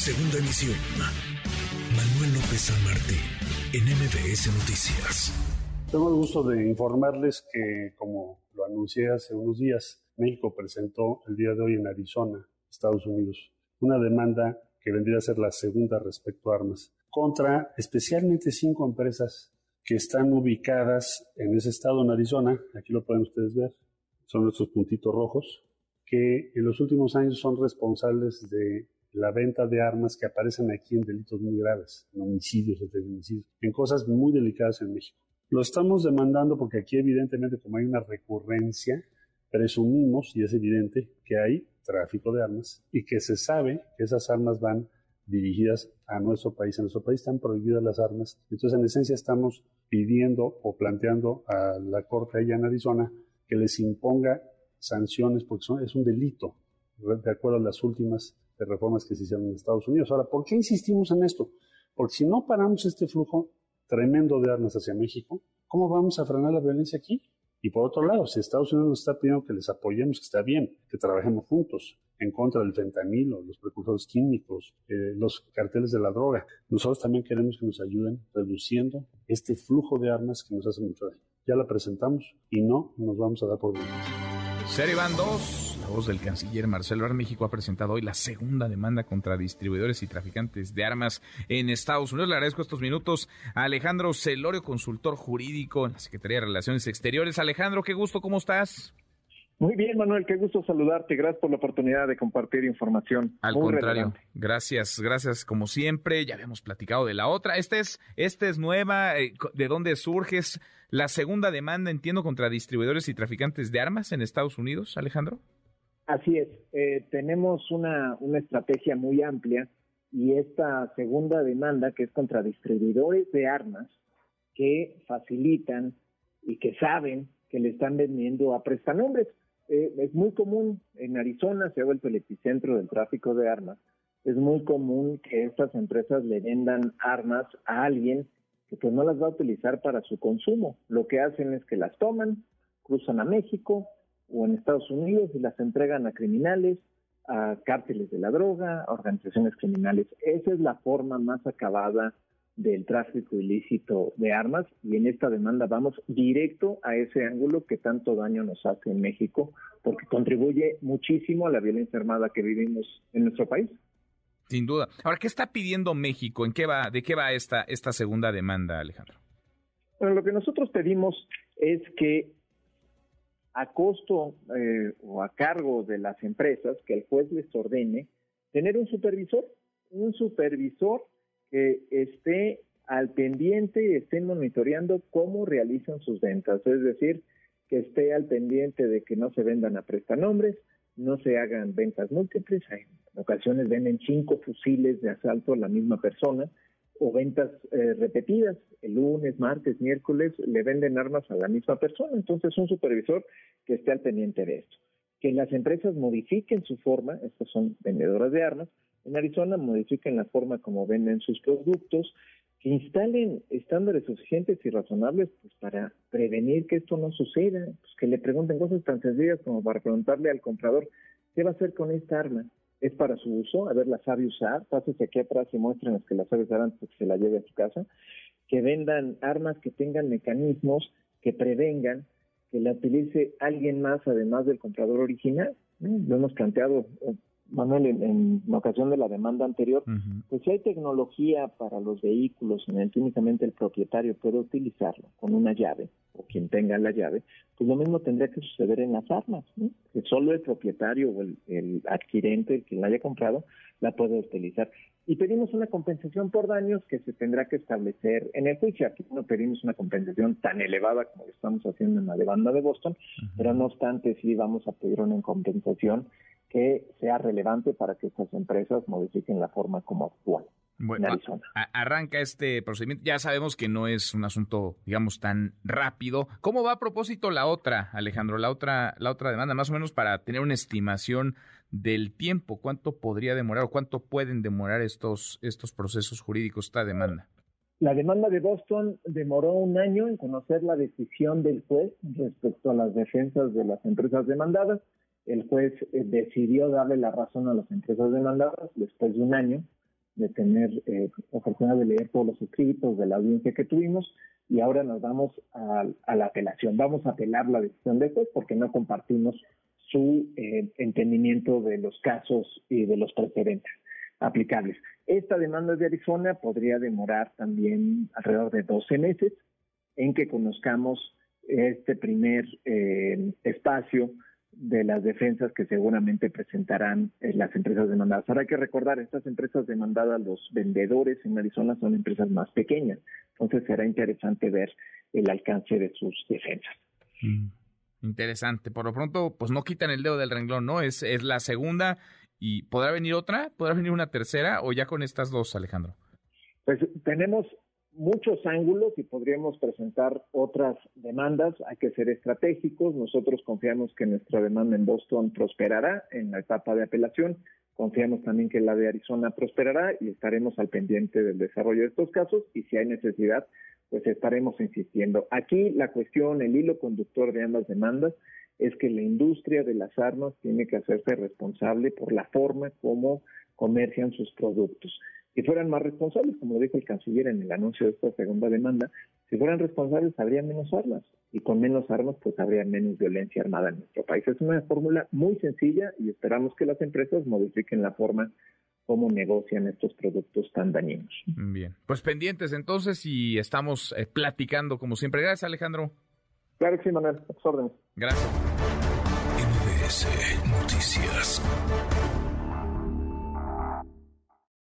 Segunda emisión. Manuel López San Martín, en MBS Noticias. Tengo el gusto de informarles que, como lo anuncié hace unos días, México presentó el día de hoy en Arizona, Estados Unidos, una demanda que vendría a ser la segunda respecto a armas, contra especialmente cinco empresas que están ubicadas en ese estado, en Arizona, aquí lo pueden ustedes ver, son nuestros puntitos rojos, que en los últimos años son responsables de la venta de armas que aparecen aquí en delitos muy graves, en homicidios, en en cosas muy delicadas en México. Lo estamos demandando porque aquí evidentemente como hay una recurrencia, presumimos, y es evidente, que hay tráfico de armas y que se sabe que esas armas van dirigidas a nuestro país. En nuestro país están prohibidas las armas. Entonces, en esencia, estamos pidiendo o planteando a la Corte allá en Arizona que les imponga sanciones porque es un delito, de acuerdo a las últimas reformas que se hicieron en Estados Unidos. Ahora, ¿por qué insistimos en esto? Porque si no paramos este flujo tremendo de armas hacia México, ¿cómo vamos a frenar la violencia aquí? Y por otro lado, si Estados Unidos nos está pidiendo que les apoyemos, que está bien, que trabajemos juntos en contra del fentanilo, los precursores químicos, eh, los carteles de la droga, nosotros también queremos que nos ayuden reduciendo este flujo de armas que nos hace mucho daño. Ya la presentamos y no nos vamos a dar por bien. Serie Van 2, la voz del canciller Marcelo Ebrard, México ha presentado hoy la segunda demanda contra distribuidores y traficantes de armas en Estados Unidos. Le agradezco estos minutos a Alejandro Celorio, consultor jurídico en la Secretaría de Relaciones Exteriores. Alejandro, qué gusto, ¿cómo estás? Muy bien, Manuel, qué gusto saludarte. Gracias por la oportunidad de compartir información. Al contrario, gracias, gracias como siempre. Ya habíamos platicado de la otra. Esta es, esta es nueva. Eh, ¿De dónde surges la segunda demanda, entiendo, contra distribuidores y traficantes de armas en Estados Unidos, Alejandro? Así es. Eh, tenemos una, una estrategia muy amplia y esta segunda demanda, que es contra distribuidores de armas que facilitan y que saben que le están vendiendo a prestanombres. Eh, es muy común, en Arizona se ha vuelto el epicentro del tráfico de armas, es muy común que estas empresas le vendan armas a alguien que pues no las va a utilizar para su consumo. Lo que hacen es que las toman, cruzan a México o en Estados Unidos y las entregan a criminales, a cárteles de la droga, a organizaciones criminales. Esa es la forma más acabada del tráfico ilícito de armas y en esta demanda vamos directo a ese ángulo que tanto daño nos hace en México porque contribuye muchísimo a la violencia armada que vivimos en nuestro país. Sin duda. Ahora, ¿qué está pidiendo México? ¿En qué va, de qué va esta, esta segunda demanda, Alejandro? Bueno, lo que nosotros pedimos es que a costo eh, o a cargo de las empresas, que el juez les ordene tener un supervisor, un supervisor que esté al pendiente y esté monitoreando cómo realizan sus ventas, es decir, que esté al pendiente de que no se vendan a prestanombres, no se hagan ventas múltiples, en ocasiones venden cinco fusiles de asalto a la misma persona, o ventas eh, repetidas, el lunes, martes, miércoles, le venden armas a la misma persona, entonces un supervisor que esté al pendiente de esto. Que las empresas modifiquen su forma, estas son vendedoras de armas, en Arizona modifiquen la forma como venden sus productos, que instalen estándares suficientes y razonables pues, para prevenir que esto no suceda, pues, que le pregunten cosas tan sencillas como para preguntarle al comprador, ¿qué va a hacer con esta arma? ¿Es para su uso? A ver, ¿la sabe usar? Pásese aquí atrás y muestren que la sabe usar antes de que se la lleve a su casa. Que vendan armas que tengan mecanismos que prevengan que la utilice alguien más además del comprador original. Lo hemos planteado Manuel, en, ocasión de la demanda anterior, pues si hay tecnología para los vehículos en el que únicamente el propietario puede utilizarlo con una llave, o quien tenga la llave, pues lo mismo tendría que suceder en las armas, que solo el propietario o el, adquirente, el que la haya comprado, la puede utilizar. Y pedimos una compensación por daños que se tendrá que establecer en el juicio. Aquí no pedimos una compensación tan elevada como lo estamos haciendo en la demanda de Boston, pero no obstante sí vamos a pedir una compensación que sea relevante para que estas empresas modifiquen la forma como actúan. Bueno, arranca este procedimiento. Ya sabemos que no es un asunto, digamos, tan rápido. ¿Cómo va a propósito la otra, Alejandro? La otra, la otra demanda, más o menos para tener una estimación del tiempo. ¿Cuánto podría demorar o cuánto pueden demorar estos, estos procesos jurídicos, esta demanda? La demanda de Boston demoró un año en conocer la decisión del juez respecto a las defensas de las empresas demandadas el juez eh, decidió darle la razón a las empresas demandadas después de un año de tener eh, oportunidad de leer todos los escritos de la audiencia que tuvimos y ahora nos vamos a, la apelación. Vamos a apelar la decisión de juez porque no compartimos su eh, entendimiento de los casos y de los precedentes aplicables. Esta demanda de Arizona podría demorar también alrededor de 12 meses en que conozcamos este primer eh, espacio de las defensas que seguramente presentarán eh, las empresas demandadas. Ahora hay que recordar, estas empresas demandadas, los vendedores en Arizona son empresas más pequeñas, entonces será interesante ver el alcance de sus defensas. Mm, interesante. Por lo pronto, pues no quitan el dedo del renglón, ¿no? Es, es la segunda y ¿podrá venir otra? ¿Podrá venir una tercera o ya con estas dos, Alejandro? Pues tenemos muchos ángulos y podríamos presentar otras demandas. Hay que ser estratégicos. Nosotros confiamos que nuestra demanda en Boston prosperará en la etapa de apelación. Confiamos también que la de Arizona prosperará y estaremos al pendiente del desarrollo de estos casos y si hay necesidad, pues estaremos insistiendo. Aquí la cuestión, el hilo conductor de ambas demandas es que la industria de las armas tiene que hacerse responsable por la forma como comercian sus productos si fueran más responsables, como lo dijo el canciller en el anuncio de esta segunda demanda, si fueran responsables habría menos armas y con menos armas pues habría menos violencia armada en nuestro país. Es una fórmula muy sencilla y esperamos que las empresas modifiquen la forma como negocian estos productos tan dañinos. Bien, pues pendientes entonces y estamos eh, platicando como siempre. Gracias Alejandro. Claro que sí, Manuel. A tus órdenes. Gracias. Noticias.